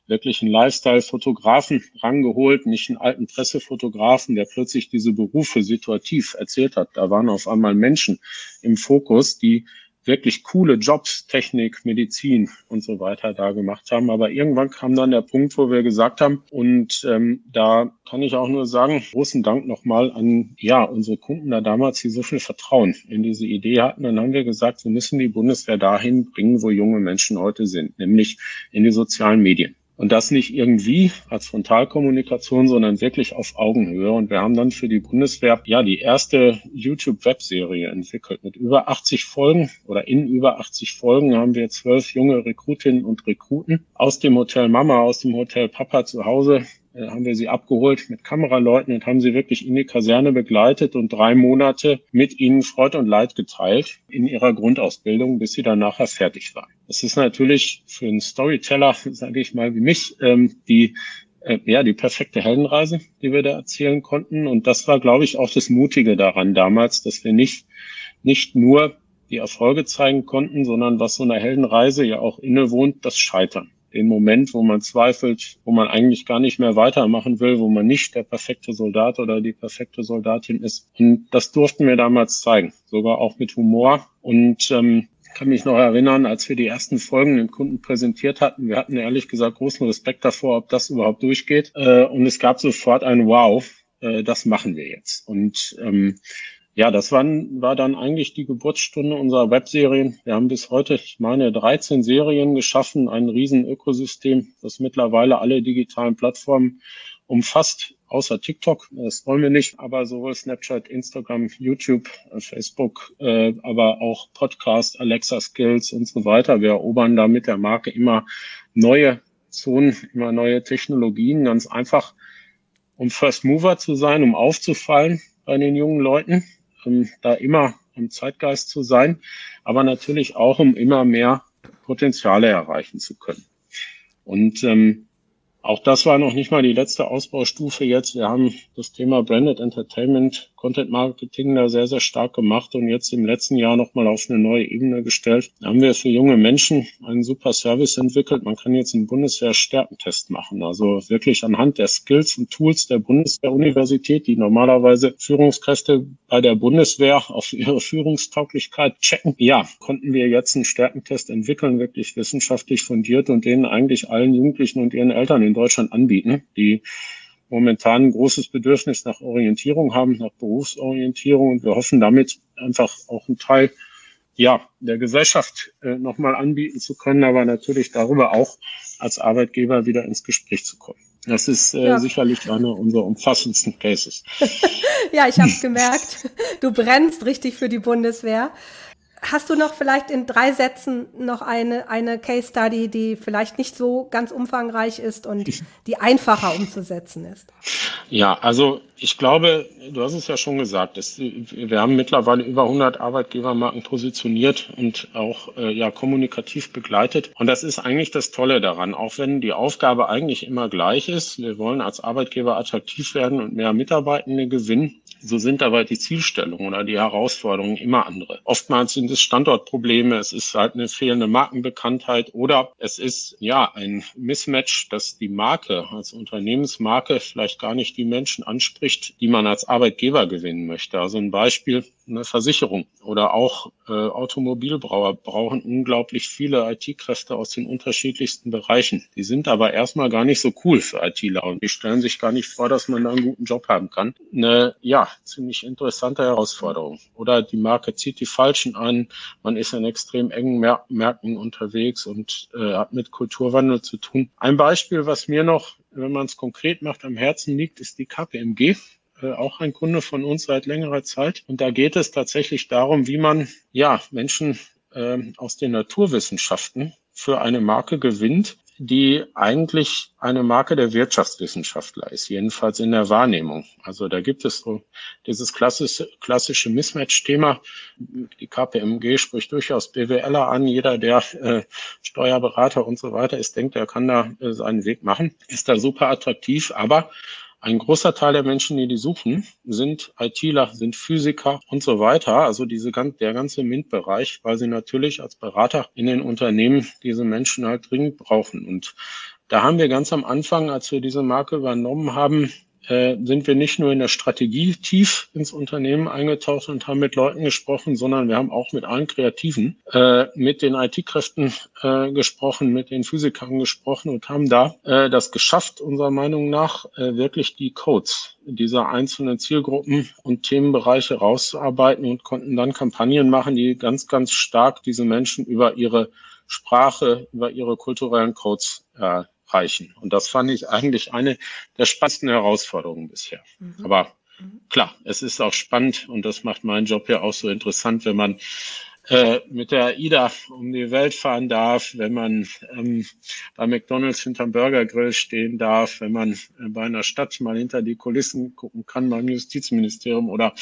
Speaker 3: wirklich einen Lifestyle-Fotografen rangeholt, nicht einen alten Pressefotografen, der plötzlich diese Berufe situativ erzählt hat. Da waren auf einmal Menschen im Fokus, die wirklich coole Jobs, Technik, Medizin und so weiter da gemacht haben. Aber irgendwann kam dann der Punkt, wo wir gesagt haben, und ähm, da kann ich auch nur sagen, großen Dank nochmal an ja unsere Kunden da damals, die so viel Vertrauen in diese Idee hatten. Dann haben wir gesagt, wir müssen die Bundeswehr dahin bringen, wo junge Menschen heute sind, nämlich in die sozialen Medien. Und das nicht irgendwie als Frontalkommunikation, sondern wirklich auf Augenhöhe. Und wir haben dann für die Bundeswehr ja die erste YouTube-Webserie entwickelt. Mit über 80 Folgen oder in über 80 Folgen haben wir zwölf junge Rekrutinnen und Rekruten aus dem Hotel Mama, aus dem Hotel Papa zu Hause äh, haben wir sie abgeholt mit Kameraleuten und haben sie wirklich in die Kaserne begleitet und drei Monate mit ihnen Freude und Leid geteilt in ihrer Grundausbildung, bis sie dann nachher fertig waren. Das ist natürlich für einen Storyteller, sage ich mal, wie mich, ähm, die äh, ja, die perfekte Heldenreise, die wir da erzählen konnten. Und das war, glaube ich, auch das Mutige daran damals, dass wir nicht, nicht nur die Erfolge zeigen konnten, sondern was so einer Heldenreise ja auch innewohnt, das Scheitern den Moment, wo man zweifelt, wo man eigentlich gar nicht mehr weitermachen will, wo man nicht der perfekte Soldat oder die perfekte Soldatin ist. Und das durften wir damals zeigen, sogar auch mit Humor. Und ähm, kann mich noch erinnern, als wir die ersten Folgen den Kunden präsentiert hatten. Wir hatten ehrlich gesagt großen Respekt davor, ob das überhaupt durchgeht. Äh, und es gab sofort ein Wow, äh, das machen wir jetzt. Und ähm, ja, das war, war dann eigentlich die Geburtsstunde unserer Webserien. Wir haben bis heute, ich meine, 13 Serien geschaffen, ein riesen Ökosystem, das mittlerweile alle digitalen Plattformen umfasst, außer TikTok. Das wollen wir nicht, aber sowohl Snapchat, Instagram, YouTube, äh, Facebook, äh, aber auch Podcast, Alexa Skills und so weiter. Wir erobern da mit der Marke immer neue Zonen, immer neue Technologien, ganz einfach, um First Mover zu sein, um aufzufallen bei den jungen Leuten um da immer im Zeitgeist zu sein, aber natürlich auch, um immer mehr Potenziale erreichen zu können. Und ähm, auch das war noch nicht mal die letzte Ausbaustufe jetzt. Wir haben das Thema Branded Entertainment, Content Marketing da sehr, sehr stark gemacht und jetzt im letzten Jahr nochmal auf eine neue Ebene gestellt. Da haben wir für junge Menschen einen super Service entwickelt. Man kann jetzt einen Bundeswehr-Stärkentest machen. Also wirklich anhand der Skills und Tools der Bundeswehr-Universität, die normalerweise Führungskräfte bei der Bundeswehr auf ihre Führungstauglichkeit checken. Ja, konnten wir jetzt einen Stärkentest entwickeln, wirklich wissenschaftlich fundiert und den eigentlich allen Jugendlichen und ihren Eltern in Deutschland anbieten, die momentan ein großes Bedürfnis nach Orientierung haben, nach Berufsorientierung. Und wir hoffen damit einfach auch einen Teil ja, der Gesellschaft äh, nochmal anbieten zu können, aber natürlich darüber auch als Arbeitgeber wieder ins Gespräch zu kommen. Das ist äh, ja. sicherlich einer unserer umfassendsten Cases.
Speaker 2: ja, ich habe gemerkt. Du brennst richtig für die Bundeswehr. Hast du noch vielleicht in drei Sätzen noch eine, eine Case Study, die vielleicht nicht so ganz umfangreich ist und die einfacher umzusetzen ist?
Speaker 3: Ja, also ich glaube, du hast es ja schon gesagt, es, wir haben mittlerweile über 100 Arbeitgebermarken positioniert und auch äh, ja kommunikativ begleitet. Und das ist eigentlich das Tolle daran, auch wenn die Aufgabe eigentlich immer gleich ist. Wir wollen als Arbeitgeber attraktiv werden und mehr Mitarbeitende gewinnen. So sind aber die Zielstellungen oder die Herausforderungen immer andere. Oftmals sind es Standortprobleme, es ist halt eine fehlende Markenbekanntheit oder es ist ja ein Mismatch, dass die Marke als Unternehmensmarke vielleicht gar nicht die Menschen anspricht, die man als Arbeitgeber gewinnen möchte. Also ein Beispiel, eine Versicherung oder auch äh, Automobilbrauer brauchen unglaublich viele IT-Kräfte aus den unterschiedlichsten Bereichen. Die sind aber erstmal gar nicht so cool für ITler und die stellen sich gar nicht vor, dass man da einen guten Job haben kann. Eine, ja, ziemlich interessante Herausforderung. Oder die Marke zieht die Falschen an, man ist in extrem engen Mär Märkten unterwegs und äh, hat mit Kulturwandel zu tun. Ein Beispiel, was mir noch, wenn man es konkret macht, am Herzen liegt, ist die KPMG. Äh, auch ein Kunde von uns seit längerer Zeit. Und da geht es tatsächlich darum, wie man ja Menschen äh, aus den Naturwissenschaften für eine Marke gewinnt, die eigentlich eine Marke der Wirtschaftswissenschaftler ist, jedenfalls in der Wahrnehmung. Also da gibt es so dieses klassische, klassische Mismatch-Thema. Die KPMG spricht durchaus BWLer an. Jeder, der äh, Steuerberater und so weiter ist, denkt, er kann da äh, seinen Weg machen, ist da super attraktiv. Aber ein großer Teil der Menschen, die die suchen, sind ITler, sind Physiker und so weiter. Also diese, der ganze MINT-Bereich, weil sie natürlich als Berater in den Unternehmen diese Menschen halt dringend brauchen. Und da haben wir ganz am Anfang, als wir diese Marke übernommen haben, äh, sind wir nicht nur in der Strategie tief ins Unternehmen eingetaucht und haben mit Leuten gesprochen, sondern wir haben auch mit allen Kreativen, äh, mit den IT-Kräften äh, gesprochen, mit den Physikern gesprochen und haben da äh, das geschafft, unserer Meinung nach, äh, wirklich die Codes dieser einzelnen Zielgruppen und Themenbereiche rauszuarbeiten und konnten dann Kampagnen machen, die ganz, ganz stark diese Menschen über ihre Sprache, über ihre kulturellen Codes äh, reichen. Und das fand ich eigentlich eine der spannendsten Herausforderungen bisher. Mhm. Aber mhm. klar, es ist auch spannend und das macht meinen Job ja auch so interessant, wenn man äh, mit der AIDA um die Welt fahren darf, wenn man ähm, bei McDonalds hinterm Burgergrill stehen darf, wenn man äh, bei einer Stadt mal hinter die Kulissen gucken kann beim Justizministerium oder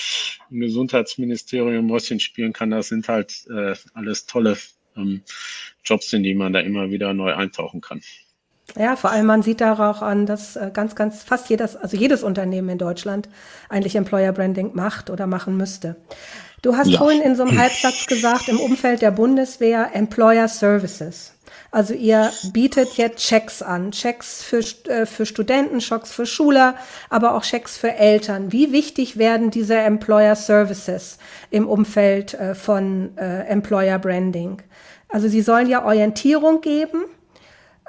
Speaker 3: im Gesundheitsministerium Mäuschen spielen kann. Das sind halt äh, alles tolle ähm, Jobs, in die man da immer wieder neu eintauchen kann.
Speaker 2: Ja, vor allem man sieht da auch an, dass äh, ganz, ganz fast jedes, also jedes Unternehmen in Deutschland eigentlich Employer Branding macht oder machen müsste. Du hast ja. vorhin in so einem Halbsatz gesagt, im Umfeld der Bundeswehr Employer Services. Also ihr bietet jetzt Checks an, Checks für, äh, für Studenten, Checks für Schüler, aber auch Checks für Eltern. Wie wichtig werden diese Employer Services im Umfeld äh, von Employer Branding? Also sie sollen ja Orientierung geben,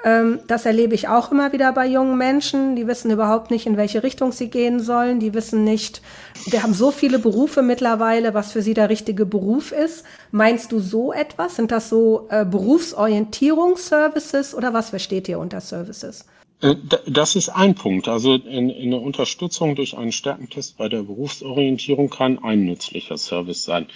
Speaker 2: das erlebe ich auch immer wieder bei jungen Menschen. Die wissen überhaupt nicht, in welche Richtung sie gehen sollen. Die wissen nicht, wir haben so viele Berufe mittlerweile, was für sie der richtige Beruf ist. Meinst du so etwas? Sind das so äh, Berufsorientierungsservices oder was versteht ihr unter Services?
Speaker 3: Äh, das ist ein Punkt. Also eine Unterstützung durch einen Stärkentest bei der Berufsorientierung kann ein nützlicher Service sein.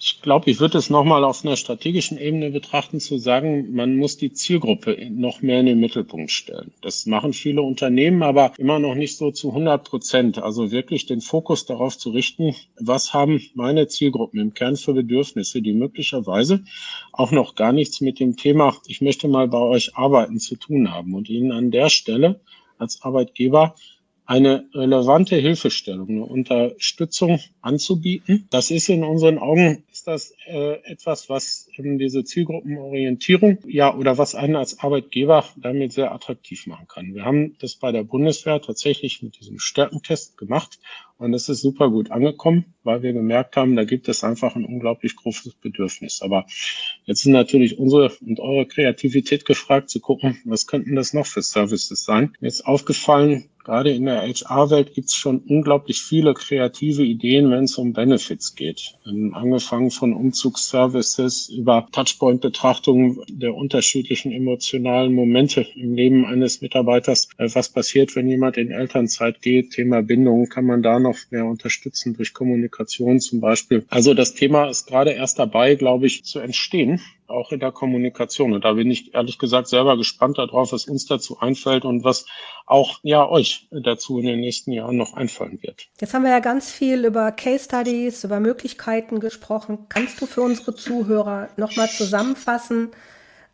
Speaker 3: Ich glaube, ich würde es nochmal auf einer strategischen Ebene betrachten, zu sagen, man muss die Zielgruppe noch mehr in den Mittelpunkt stellen. Das machen viele Unternehmen, aber immer noch nicht so zu 100 Prozent. Also wirklich den Fokus darauf zu richten, was haben meine Zielgruppen im Kern für Bedürfnisse, die möglicherweise auch noch gar nichts mit dem Thema, ich möchte mal bei euch arbeiten, zu tun haben und ihnen an der Stelle als Arbeitgeber eine relevante Hilfestellung, eine Unterstützung anzubieten. Das ist in unseren Augen ist das äh, etwas, was eben diese Zielgruppenorientierung, ja, oder was einen als Arbeitgeber damit sehr attraktiv machen kann. Wir haben das bei der Bundeswehr tatsächlich mit diesem Stärkentest gemacht und es ist super gut angekommen, weil wir gemerkt haben, da gibt es einfach ein unglaublich großes Bedürfnis. Aber jetzt sind natürlich unsere und eure Kreativität gefragt, zu gucken, was könnten das noch für Services sein. Mir ist aufgefallen, gerade in der HR-Welt gibt es schon unglaublich viele kreative Ideen, wenn es um Benefits geht. Ähm, angefangen von Umzugsservices über Touchpoint-Betrachtungen der unterschiedlichen emotionalen Momente im Leben eines Mitarbeiters. Äh, was passiert, wenn jemand in Elternzeit geht? Thema Bindung kann man da noch mehr unterstützen durch Kommunikation zum Beispiel. Also das Thema ist gerade erst dabei, glaube ich, zu entstehen auch in der Kommunikation. Und da bin ich ehrlich gesagt selber gespannt darauf, was uns dazu einfällt und was auch ja euch dazu in den nächsten Jahren noch einfallen wird.
Speaker 2: Jetzt haben wir ja ganz viel über Case Studies, über Möglichkeiten gesprochen. Kannst du für unsere Zuhörer nochmal zusammenfassen,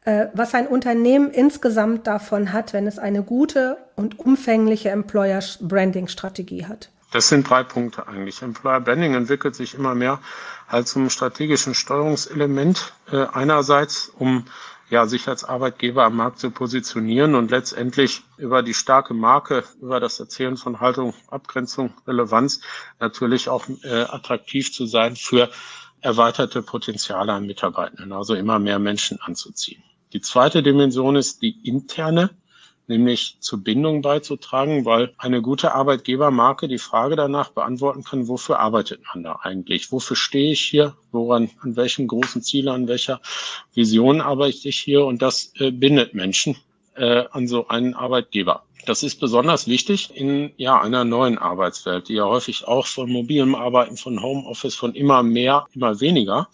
Speaker 2: äh, was ein Unternehmen insgesamt davon hat, wenn es eine gute und umfängliche Employer Branding Strategie hat?
Speaker 3: Das sind drei Punkte eigentlich. Employer Branding entwickelt sich immer mehr als zum strategischen Steuerungselement. Äh, einerseits, um ja, sich als Arbeitgeber am Markt zu positionieren und letztendlich über die starke Marke, über das Erzählen von Haltung, Abgrenzung, Relevanz natürlich auch äh, attraktiv zu sein für erweiterte Potenziale an Mitarbeitenden, also immer mehr Menschen anzuziehen. Die zweite Dimension ist die interne nämlich zur Bindung beizutragen, weil eine gute Arbeitgebermarke die Frage danach beantworten kann, wofür arbeitet man da eigentlich? Wofür stehe ich hier? Woran, an welchen großen Zielen, an welcher Vision arbeite ich hier? Und das äh, bindet Menschen äh, an so einen Arbeitgeber. Das ist besonders wichtig in ja einer neuen Arbeitswelt, die ja häufig auch von mobilem Arbeiten, von Homeoffice, von immer mehr, immer weniger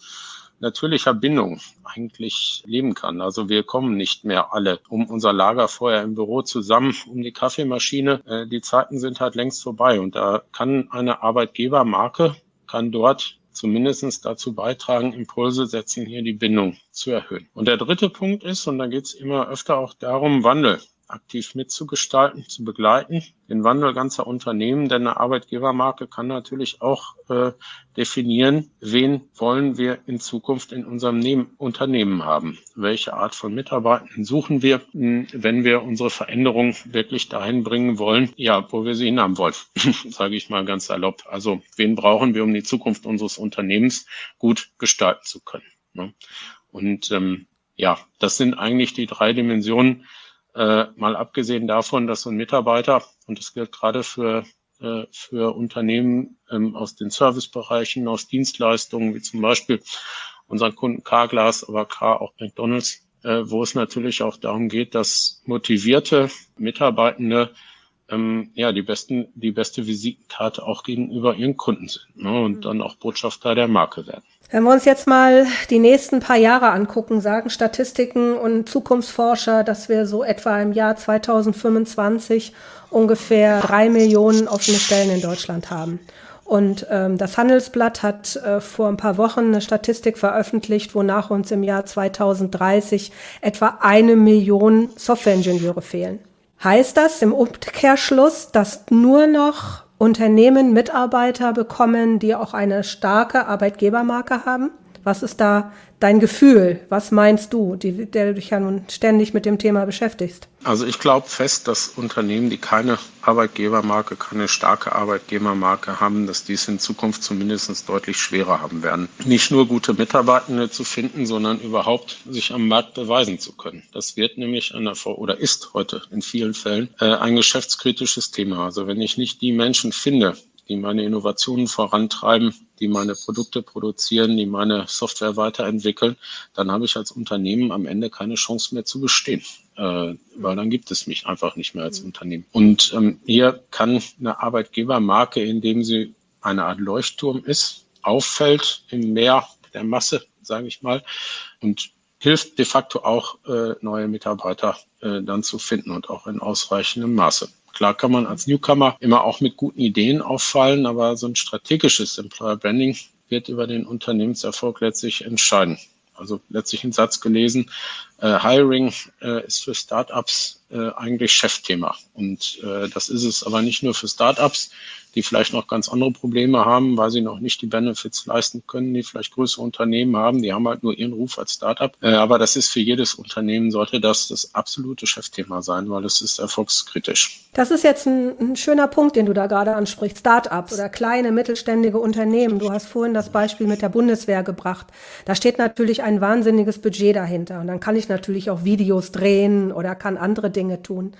Speaker 3: natürlicher Bindung eigentlich leben kann. Also wir kommen nicht mehr alle um unser Lagerfeuer im Büro zusammen, um die Kaffeemaschine. Äh, die Zeiten sind halt längst vorbei und da kann eine Arbeitgebermarke, kann dort zumindest dazu beitragen, Impulse setzen, hier die Bindung zu erhöhen. Und der dritte Punkt ist, und da geht es immer öfter auch darum, Wandel aktiv mitzugestalten, zu begleiten, den Wandel ganzer Unternehmen, denn eine Arbeitgebermarke kann natürlich auch äh, definieren, wen wollen wir in Zukunft in unserem ne Unternehmen haben, welche Art von Mitarbeitern suchen wir, hm, wenn wir unsere Veränderung wirklich dahin bringen wollen, ja, wo wir sie hinhaben wollen, sage ich mal ganz salopp. Also wen brauchen wir, um die Zukunft unseres Unternehmens gut gestalten zu können. Ne? Und ähm, ja, das sind eigentlich die drei Dimensionen, äh, mal abgesehen davon, dass so ein Mitarbeiter, und das gilt gerade für, äh, für Unternehmen ähm, aus den Servicebereichen, aus Dienstleistungen, wie zum Beispiel unseren Kunden Carglass, aber Car auch McDonalds, äh, wo es natürlich auch darum geht, dass motivierte Mitarbeitende ähm, ja die besten, die beste Visitenkarte auch gegenüber ihren Kunden sind ne, und mhm. dann auch Botschafter der Marke werden.
Speaker 2: Wenn wir uns jetzt mal die nächsten paar Jahre angucken, sagen Statistiken und Zukunftsforscher, dass wir so etwa im Jahr 2025 ungefähr drei Millionen offene Stellen in Deutschland haben. Und ähm, das Handelsblatt hat äh, vor ein paar Wochen eine Statistik veröffentlicht, wonach uns im Jahr 2030 etwa eine Million Softwareingenieure fehlen. Heißt das im Umkehrschluss, dass nur noch Unternehmen Mitarbeiter bekommen, die auch eine starke Arbeitgebermarke haben? Was ist da dein Gefühl? Was meinst du, die, der du dich ja nun ständig mit dem Thema beschäftigst?
Speaker 3: Also ich glaube fest, dass Unternehmen, die keine Arbeitgebermarke, keine starke Arbeitgebermarke haben, dass dies in Zukunft zumindest deutlich schwerer haben werden. Nicht nur gute Mitarbeitende zu finden, sondern überhaupt sich am Markt beweisen zu können. Das wird nämlich einer oder ist heute in vielen Fällen äh, ein geschäftskritisches Thema. Also wenn ich nicht die Menschen finde, die meine Innovationen vorantreiben, die meine Produkte produzieren, die meine Software weiterentwickeln, dann habe ich als Unternehmen am Ende keine Chance mehr zu bestehen, äh, weil dann gibt es mich einfach nicht mehr als mhm. Unternehmen. Und ähm, hier kann eine Arbeitgebermarke, indem sie eine Art Leuchtturm ist, auffällt im Meer der Masse, sage ich mal, und hilft de facto auch äh, neue Mitarbeiter äh, dann zu finden und auch in ausreichendem Maße. Klar kann man als Newcomer immer auch mit guten Ideen auffallen, aber so ein strategisches Employer Branding wird über den Unternehmenserfolg letztlich entscheiden. Also letztlich ein Satz gelesen, Hiring äh, ist für Startups äh, eigentlich Chefthema. Und äh, das ist es aber nicht nur für Startups, die vielleicht noch ganz andere Probleme haben, weil sie noch nicht die Benefits leisten können, die vielleicht größere Unternehmen haben. Die haben halt nur ihren Ruf als Startup. Äh, aber das ist für jedes Unternehmen, sollte das das absolute Chefthema sein, weil es ist erfolgskritisch.
Speaker 2: Das ist jetzt ein, ein schöner Punkt, den du da gerade ansprichst. Startups oder kleine, mittelständige Unternehmen. Du hast vorhin das Beispiel mit der Bundeswehr gebracht. Da steht natürlich ein wahnsinniges Budget dahinter. Und dann kann ich natürlich auch Videos drehen oder kann andere Dinge tun.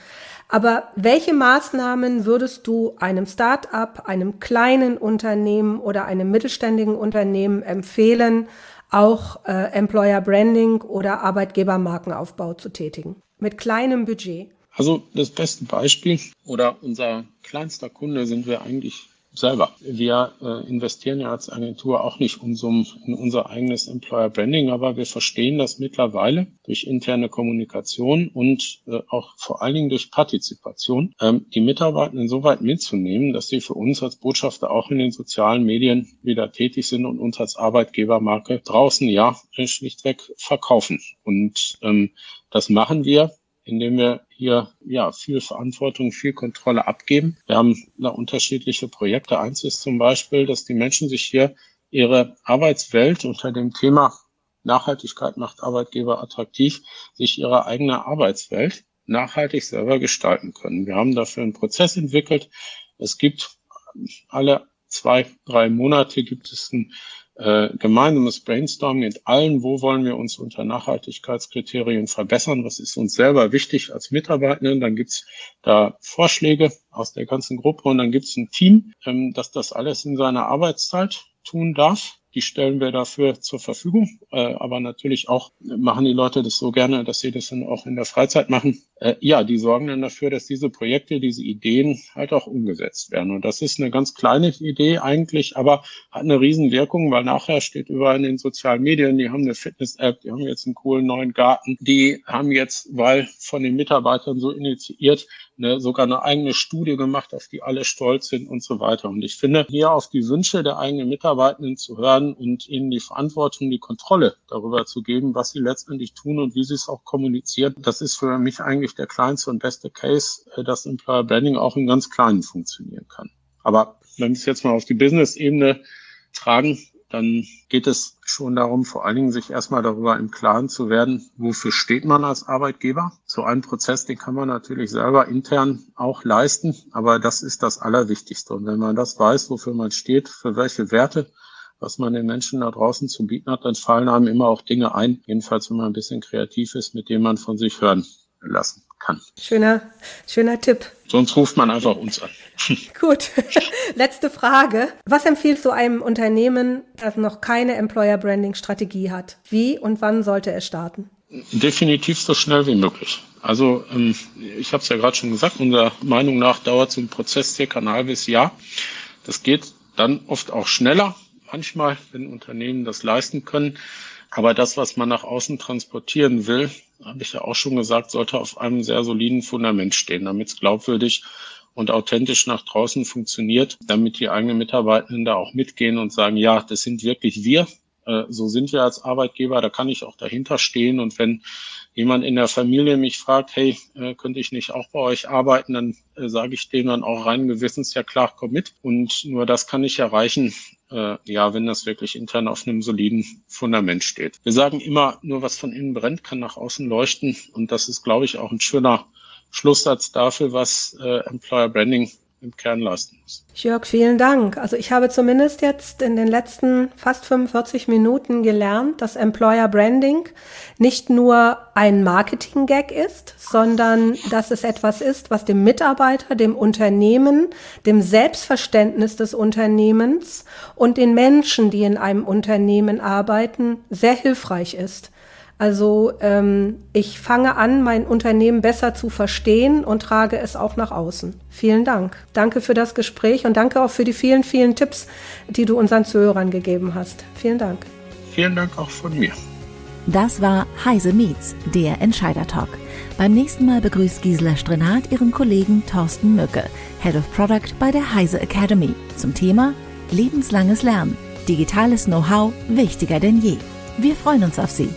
Speaker 2: Aber welche Maßnahmen würdest du einem Start-up, einem kleinen Unternehmen oder einem mittelständigen Unternehmen empfehlen, auch äh, Employer Branding oder Arbeitgebermarkenaufbau zu tätigen? Mit kleinem Budget.
Speaker 3: Also das beste Beispiel oder unser kleinster Kunde sind wir eigentlich selber. Wir äh, investieren ja als Agentur auch nicht in, so in unser eigenes Employer Branding, aber wir verstehen das mittlerweile durch interne Kommunikation und äh, auch vor allen Dingen durch Partizipation, ähm, die Mitarbeitenden so weit mitzunehmen, dass sie für uns als Botschafter auch in den sozialen Medien wieder tätig sind und uns als Arbeitgebermarke draußen ja schlichtweg verkaufen. Und ähm, das machen wir indem wir hier ja viel Verantwortung, viel Kontrolle abgeben. Wir haben da unterschiedliche Projekte. Eins ist zum Beispiel, dass die Menschen sich hier ihre Arbeitswelt unter dem Thema Nachhaltigkeit macht Arbeitgeber attraktiv, sich ihre eigene Arbeitswelt nachhaltig selber gestalten können. Wir haben dafür einen Prozess entwickelt. Es gibt alle zwei, drei Monate gibt es einen äh, gemeinsames Brainstorming mit allen, wo wollen wir uns unter Nachhaltigkeitskriterien verbessern, was ist uns selber wichtig als Mitarbeitenden. Dann gibt's da Vorschläge aus der ganzen Gruppe und dann gibt's ein Team, ähm, das das alles in seiner Arbeitszeit tun darf die stellen wir dafür zur Verfügung. Äh, aber natürlich auch machen die Leute das so gerne, dass sie das dann auch in der Freizeit machen. Äh, ja, die sorgen dann dafür, dass diese Projekte, diese Ideen halt auch umgesetzt werden. Und das ist eine ganz kleine Idee eigentlich, aber hat eine Riesenwirkung, weil nachher steht überall in den sozialen Medien, die haben eine Fitness-App, die haben jetzt einen coolen neuen Garten, die haben jetzt, weil von den Mitarbeitern so initiiert, ne, sogar eine eigene Studie gemacht, auf die alle stolz sind und so weiter. Und ich finde, hier auf die Wünsche der eigenen Mitarbeitenden zu hören und ihnen die Verantwortung, die Kontrolle darüber zu geben, was sie letztendlich tun und wie sie es auch kommunizieren, das ist für mich eigentlich der kleinste und beste Case, äh, dass Employer Branding auch im ganz Kleinen funktionieren kann. Aber wenn wir es jetzt mal auf die Business-Ebene tragen, dann geht es schon darum, vor allen Dingen sich erstmal darüber im Klaren zu werden, wofür steht man als Arbeitgeber. So einen Prozess, den kann man natürlich selber intern auch leisten, aber das ist das Allerwichtigste. Und wenn man das weiß, wofür man steht, für welche Werte, was man den Menschen da draußen zu bieten hat, dann fallen einem immer auch Dinge ein, jedenfalls wenn man ein bisschen kreativ ist, mit denen man von sich hören lassen kann.
Speaker 2: Schöner, schöner Tipp.
Speaker 3: Sonst ruft man einfach uns an.
Speaker 2: Gut. Letzte Frage. Was empfiehlst du einem Unternehmen, das noch keine Employer Branding Strategie hat? Wie und wann sollte es starten?
Speaker 3: Definitiv so schnell wie möglich. Also ähm, ich habe es ja gerade schon gesagt, unserer Meinung nach dauert so ein Prozess circa ein halbes Jahr. Das geht dann oft auch schneller, manchmal, wenn Unternehmen das leisten können. Aber das, was man nach außen transportieren will, habe ich ja auch schon gesagt, sollte auf einem sehr soliden Fundament stehen, damit es glaubwürdig und authentisch nach draußen funktioniert, damit die eigenen Mitarbeitenden da auch mitgehen und sagen, ja, das sind wirklich wir. Äh, so sind wir als Arbeitgeber, da kann ich auch dahinter stehen. Und wenn jemand in der Familie mich fragt, hey, äh, könnte ich nicht auch bei euch arbeiten, dann äh, sage ich dem dann auch rein gewissens, ja klar, komm mit. Und nur das kann ich erreichen, ja, wenn das wirklich intern auf einem soliden Fundament steht. Wir sagen immer, nur was von innen brennt, kann nach außen leuchten. Und das ist, glaube ich, auch ein schöner Schlusssatz dafür, was Employer Branding im Kern leisten muss.
Speaker 2: Jörg, vielen Dank. Also ich habe zumindest jetzt in den letzten fast 45 Minuten gelernt, dass Employer Branding nicht nur ein Marketing-Gag ist, sondern dass es etwas ist, was dem Mitarbeiter, dem Unternehmen, dem Selbstverständnis des Unternehmens und den Menschen, die in einem Unternehmen arbeiten, sehr hilfreich ist. Also ähm, ich fange an, mein Unternehmen besser zu verstehen und trage es auch nach außen. Vielen Dank. Danke für das Gespräch und danke auch für die vielen, vielen Tipps, die du unseren Zuhörern gegeben hast. Vielen Dank.
Speaker 3: Vielen Dank auch von mir.
Speaker 1: Das war Heise Meets, der Entscheider Talk. Beim nächsten Mal begrüßt Gisela Strenat ihren Kollegen Thorsten Mücke, Head of Product bei der Heise Academy, zum Thema lebenslanges Lernen. Digitales Know-how wichtiger denn je. Wir freuen uns auf Sie.